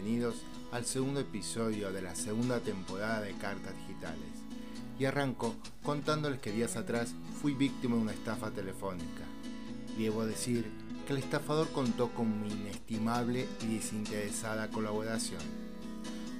Bienvenidos al segundo episodio de la segunda temporada de Cartas Digitales. Y arranco contándoles que días atrás fui víctima de una estafa telefónica. Debo decir que el estafador contó con mi inestimable y desinteresada colaboración.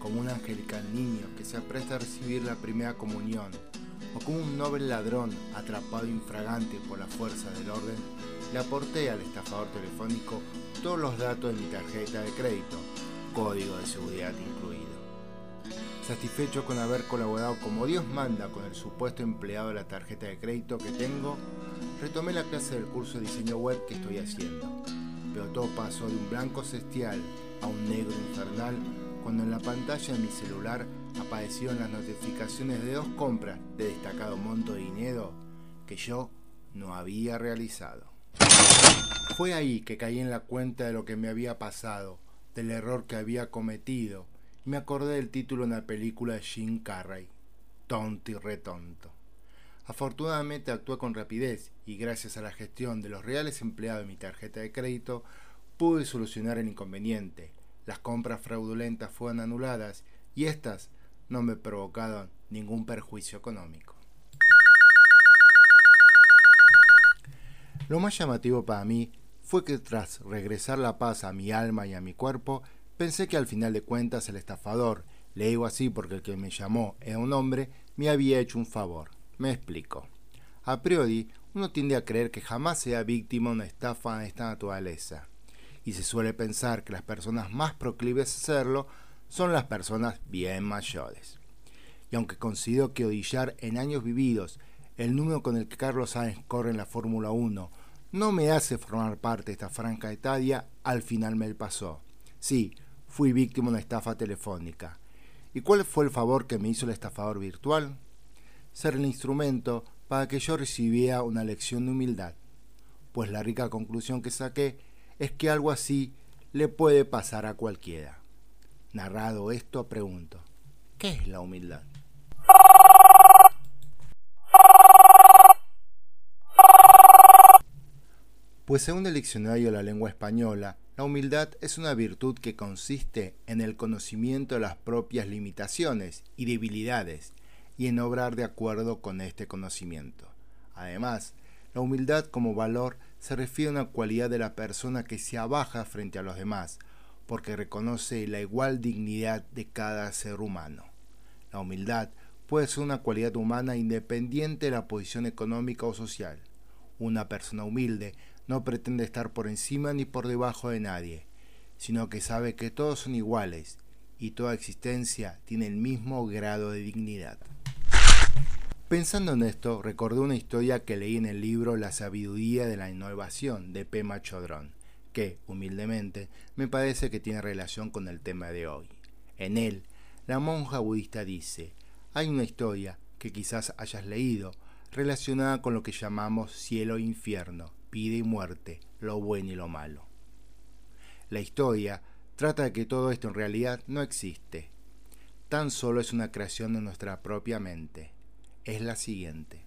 Como un angelical niño que se apresta a recibir la primera comunión, o como un noble ladrón atrapado infragante por la fuerza del orden, le aporté al estafador telefónico todos los datos de mi tarjeta de crédito, código de seguridad incluido. Satisfecho con haber colaborado como Dios manda con el supuesto empleado de la tarjeta de crédito que tengo, retomé la clase del curso de diseño web que estoy haciendo. Pero todo pasó de un blanco celestial a un negro infernal cuando en la pantalla de mi celular aparecieron las notificaciones de dos compras de destacado monto de dinero que yo no había realizado. Fue ahí que caí en la cuenta de lo que me había pasado, del error que había cometido, y me acordé del título de una película de Jim Carrey, Tonto y Retonto. Afortunadamente actué con rapidez y gracias a la gestión de los reales empleados de mi tarjeta de crédito, pude solucionar el inconveniente. Las compras fraudulentas fueron anuladas y éstas no me provocaron ningún perjuicio económico. Lo más llamativo para mí fue que tras regresar la paz a mi alma y a mi cuerpo, pensé que al final de cuentas el estafador, le digo así porque el que me llamó era un hombre, me había hecho un favor. Me explico. A priori, uno tiende a creer que jamás sea víctima de una estafa de esta naturaleza, y se suele pensar que las personas más proclives a hacerlo son las personas bien mayores. Y aunque considero que odillar en años vividos el número con el que Carlos Sainz corre en la Fórmula 1 no me hace formar parte de esta franca etaria, al final me pasó. Sí, fui víctima de una estafa telefónica. ¿Y cuál fue el favor que me hizo el estafador virtual? Ser el instrumento para que yo recibiera una lección de humildad. Pues la rica conclusión que saqué es que algo así le puede pasar a cualquiera. Narrado esto, pregunto, ¿qué es la humildad? Pues según el diccionario de la lengua española, la humildad es una virtud que consiste en el conocimiento de las propias limitaciones y debilidades y en obrar de acuerdo con este conocimiento. Además, la humildad como valor se refiere a una cualidad de la persona que se abaja frente a los demás, porque reconoce la igual dignidad de cada ser humano. La humildad puede ser una cualidad humana independiente de la posición económica o social. Una persona humilde no pretende estar por encima ni por debajo de nadie, sino que sabe que todos son iguales y toda existencia tiene el mismo grado de dignidad. Pensando en esto, recordé una historia que leí en el libro La sabiduría de la innovación de Pema Chodrón, que, humildemente, me parece que tiene relación con el tema de hoy. En él, la monja budista dice, hay una historia que quizás hayas leído relacionada con lo que llamamos cielo e infierno, vida y muerte, lo bueno y lo malo. La historia trata de que todo esto en realidad no existe. Tan solo es una creación de nuestra propia mente. Es la siguiente.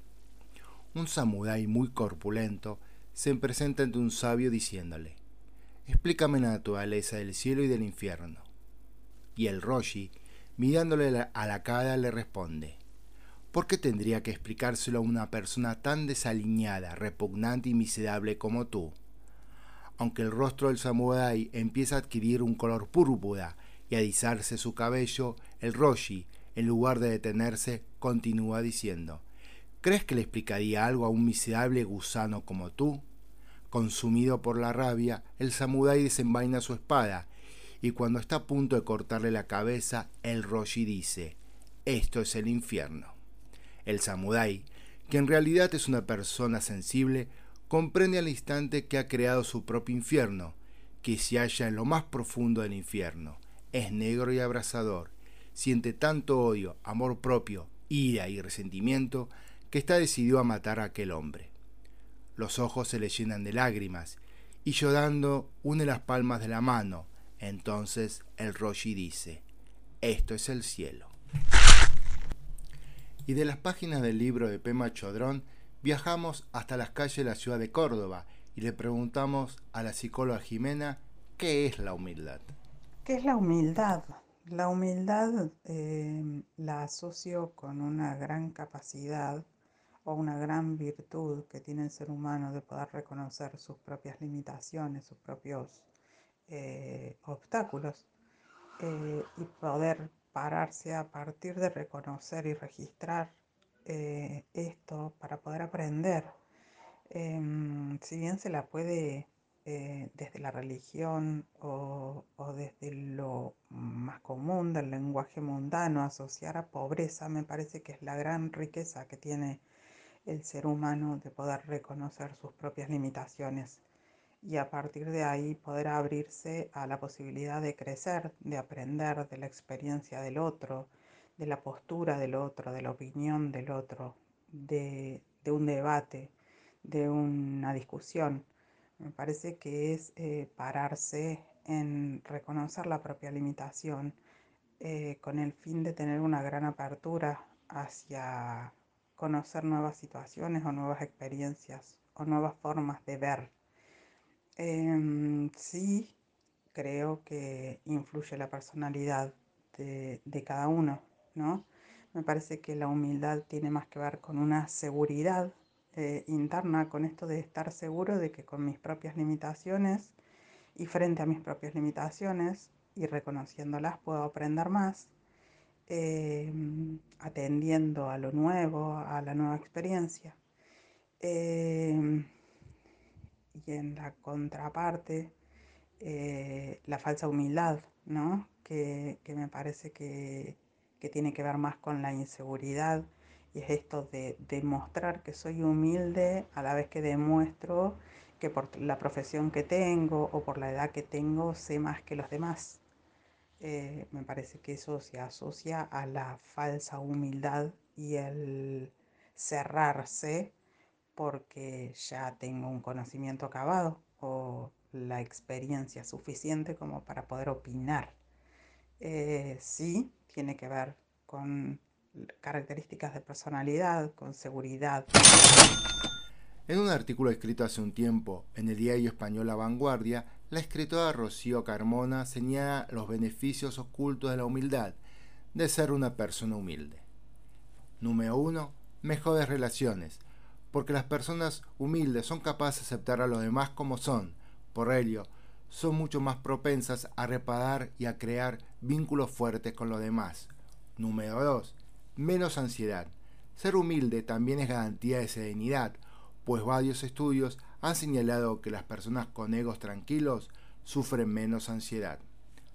Un samurái muy corpulento se presenta ante un sabio diciéndole, explícame la naturaleza del cielo y del infierno. Y el Roshi, mirándole a la cara, le responde, ¿Por qué tendría que explicárselo a una persona tan desaliñada, repugnante y miserable como tú? Aunque el rostro del samurái empieza a adquirir un color púrpura y a erizarse su cabello, el Roshi, en lugar de detenerse, continúa diciendo, ¿Crees que le explicaría algo a un miserable gusano como tú? Consumido por la rabia, el samurái desenvaina su espada, y cuando está a punto de cortarle la cabeza, el Roshi dice, Esto es el infierno. El samurái, que en realidad es una persona sensible, comprende al instante que ha creado su propio infierno, que se halla en lo más profundo del infierno. Es negro y abrasador, siente tanto odio, amor propio, ira y resentimiento, que está decidido a matar a aquel hombre. Los ojos se le llenan de lágrimas, y llorando une las palmas de la mano. Entonces el Roshi dice, esto es el cielo y de las páginas del libro de Pema Chodrón viajamos hasta las calles de la ciudad de Córdoba y le preguntamos a la psicóloga Jimena ¿qué es la humildad? ¿Qué es la humildad? La humildad eh, la asocio con una gran capacidad o una gran virtud que tiene el ser humano de poder reconocer sus propias limitaciones, sus propios eh, obstáculos eh, y poder pararse a partir de reconocer y registrar esto para poder aprender. Em, si bien se la puede eh, desde la religión o, desde lo más común del lenguaje mundano, asociar a pobreza me parece que es la gran riqueza que tiene el ser humano de poder reconocer sus propias limitaciones y a partir de ahí poder abrirse a la posibilidad de crecer, de aprender de la experiencia del otro, de la postura del otro, de la opinión del otro, de un debate, de una discusión. Me parece que es eh, pararse en reconocer la propia limitación eh, con el fin de tener una gran apertura hacia conocer nuevas situaciones o nuevas experiencias o nuevas formas de ver. Em, sí, creo que influye la personalidad de, cada uno, ¿no? Me parece que la humildad tiene más que ver con una seguridad eh, interna con esto de estar seguro de que con mis propias limitaciones y frente a mis propias limitaciones y reconociéndolas puedo aprender más, eh, atendiendo a lo nuevo, a la nueva experiencia. Eh, y en la contraparte, la falsa humildad, ¿no? que, me parece que, que tiene que ver más con la inseguridad y es esto de demostrar que soy humilde a la vez que demuestro que por la profesión que tengo o por la edad que tengo sé más que los demás. Eh, me parece que eso se asocia a la falsa humildad y el cerrarse porque ya tengo un conocimiento acabado o la experiencia suficiente como para poder opinar. Eh, sí, tiene que ver con características de personalidad, con seguridad. En un artículo escrito hace un tiempo en el diario español La Vanguardia, la escritora Rocío Carmona señala los beneficios ocultos de la humildad, de ser una persona humilde. Número 1. Mejores relaciones, porque las personas humildes son capaces de aceptar a los demás como son. Por ello, son mucho más propensas a reparar y a crear vínculos fuertes con los demás. Número 2 menos ansiedad. Ser humilde también es garantía de serenidad, pues varios estudios han señalado que las personas con egos tranquilos sufren menos ansiedad.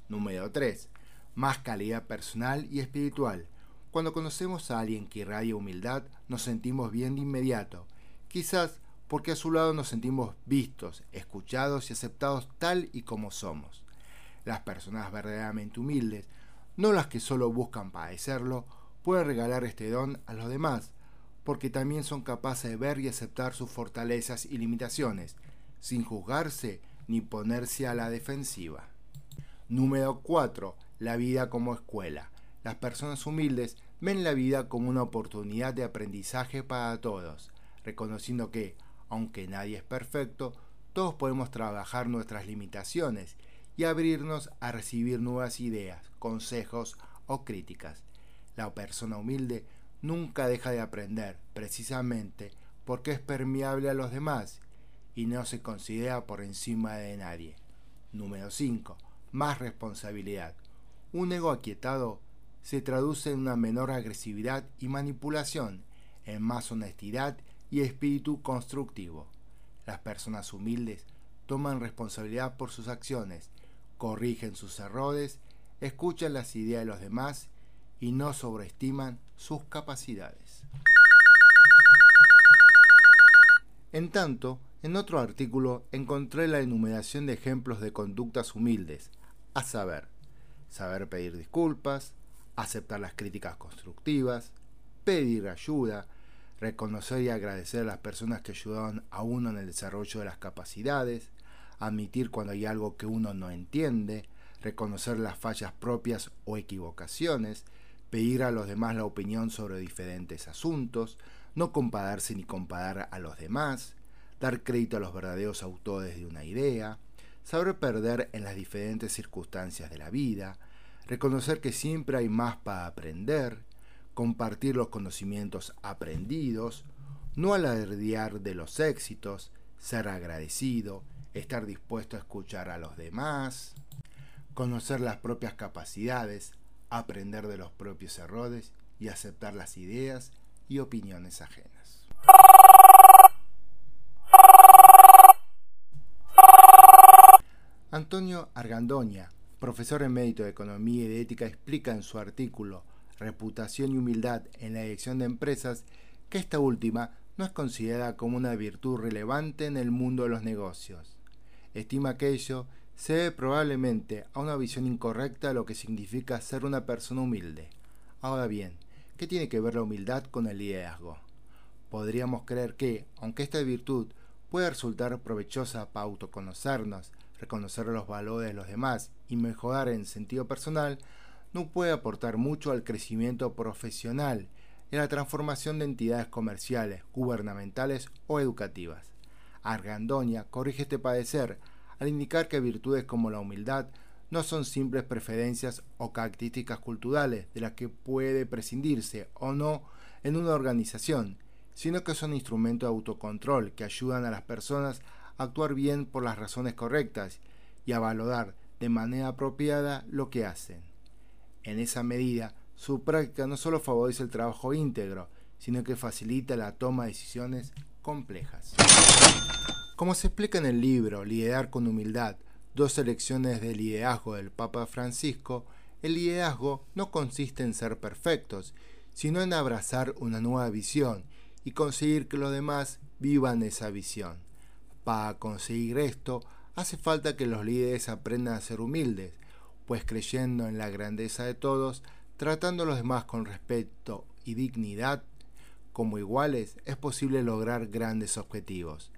Número 3. Más calidad personal y espiritual. Cuando conocemos a alguien que irradia humildad, nos sentimos bien de inmediato, quizás porque a su lado nos sentimos vistos, escuchados y aceptados tal y como somos. Las personas verdaderamente humildes, no las que solo buscan padecerlo, pueden regalar este don a los demás, porque también son capaces de ver y aceptar sus fortalezas y limitaciones, sin juzgarse ni ponerse a la defensiva. Número 4. La vida como escuela. Las personas humildes ven la vida como una oportunidad de aprendizaje para todos, reconociendo que, aunque nadie es perfecto, todos podemos trabajar nuestras limitaciones y abrirnos a recibir nuevas ideas, consejos o críticas. La persona humilde nunca deja de aprender, precisamente porque es permeable a los demás y no se considera por encima de nadie. Número 5. Más responsabilidad. Un ego aquietado se traduce en una menor agresividad y manipulación, en más honestidad y espíritu constructivo. Las personas humildes toman responsabilidad por sus acciones, corrigen sus errores, escuchan las ideas de los demás y no sobreestiman sus capacidades. En tanto, en otro artículo encontré la enumeración de ejemplos de conductas humildes, a saber, saber pedir disculpas, aceptar las críticas constructivas, pedir ayuda, reconocer y agradecer a las personas que ayudaron a uno en el desarrollo de las capacidades, admitir cuando hay algo que uno no entiende, reconocer las fallas propias o equivocaciones, pedir a los demás la opinión sobre diferentes asuntos, no compararse ni comparar a los demás, dar crédito a los verdaderos autores de una idea, saber perder en las diferentes circunstancias de la vida, reconocer que siempre hay más para aprender, compartir los conocimientos aprendidos, no alardear de los éxitos, ser agradecido, estar dispuesto a escuchar a los demás, conocer las propias capacidades, aprender de los propios errores y aceptar las ideas y opiniones ajenas. Antonio Argandoña, profesor emérito de Economía y de Ética, explica en su artículo Reputación y Humildad en la Dirección de Empresas que esta última no es considerada como una virtud relevante en el mundo de los negocios. Estima que ello se debe probablemente a una visión incorrecta de lo que significa ser una persona humilde. Ahora bien, ¿qué tiene que ver la humildad con el liderazgo? Podríamos creer que, aunque esta virtud puede resultar provechosa para autoconocernos, reconocer los valores de los demás y mejorar en sentido personal, no puede aportar mucho al crecimiento profesional y a la transformación de entidades comerciales, gubernamentales o educativas. Argandoña corrige este padecer al indicar que virtudes como la humildad no son simples preferencias o características culturales de las que puede prescindirse o no en una organización, sino que son instrumentos de autocontrol que ayudan a las personas actuar bien por las razones correctas y a valorar de manera apropiada lo que hacen. En esa medida, su práctica no solo favorece el trabajo íntegro, sino que facilita la toma de decisiones complejas. Como se explica en el libro Liderar con humildad, dos elecciones de liderazgo del Papa Francisco, el liderazgo no consiste en ser perfectos, sino en abrazar una nueva visión y conseguir que los demás vivan esa visión. Para conseguir esto, hace falta que los líderes aprendan a ser humildes, pues creyendo en la grandeza de todos, tratando a los demás con respeto y dignidad como iguales, es posible lograr grandes objetivos.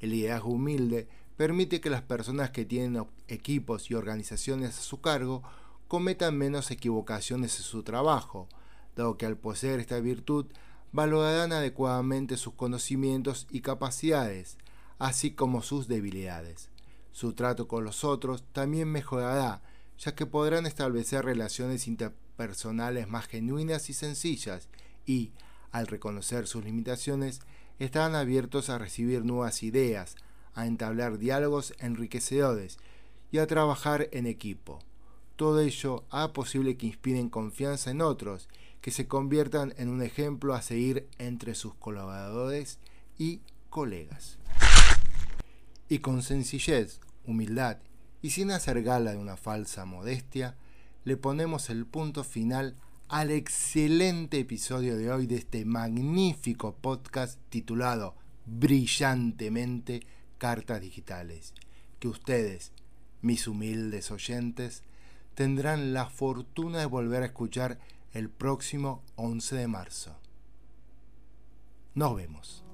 El liderazgo humilde permite que las personas que tienen equipos y organizaciones a su cargo cometan menos equivocaciones en su trabajo, dado que al poseer esta virtud valorarán adecuadamente sus conocimientos y capacidades, así como sus debilidades. Su trato con los otros también mejorará, ya que podrán establecer relaciones interpersonales más genuinas y sencillas y, al reconocer sus limitaciones, estarán abiertos a recibir nuevas ideas, a entablar diálogos enriquecedores y a trabajar en equipo. Todo ello hará posible que inspiren confianza en otros, que se conviertan en un ejemplo a seguir entre sus colaboradores y colegas y con sencillez, humildad y sin hacer gala de una falsa modestia, le ponemos el punto final al excelente episodio de hoy de este magnífico podcast titulado brillantemente Cartas Digitales, que ustedes, mis humildes oyentes, tendrán la fortuna de volver a escuchar el próximo 11 de marzo. Nos vemos.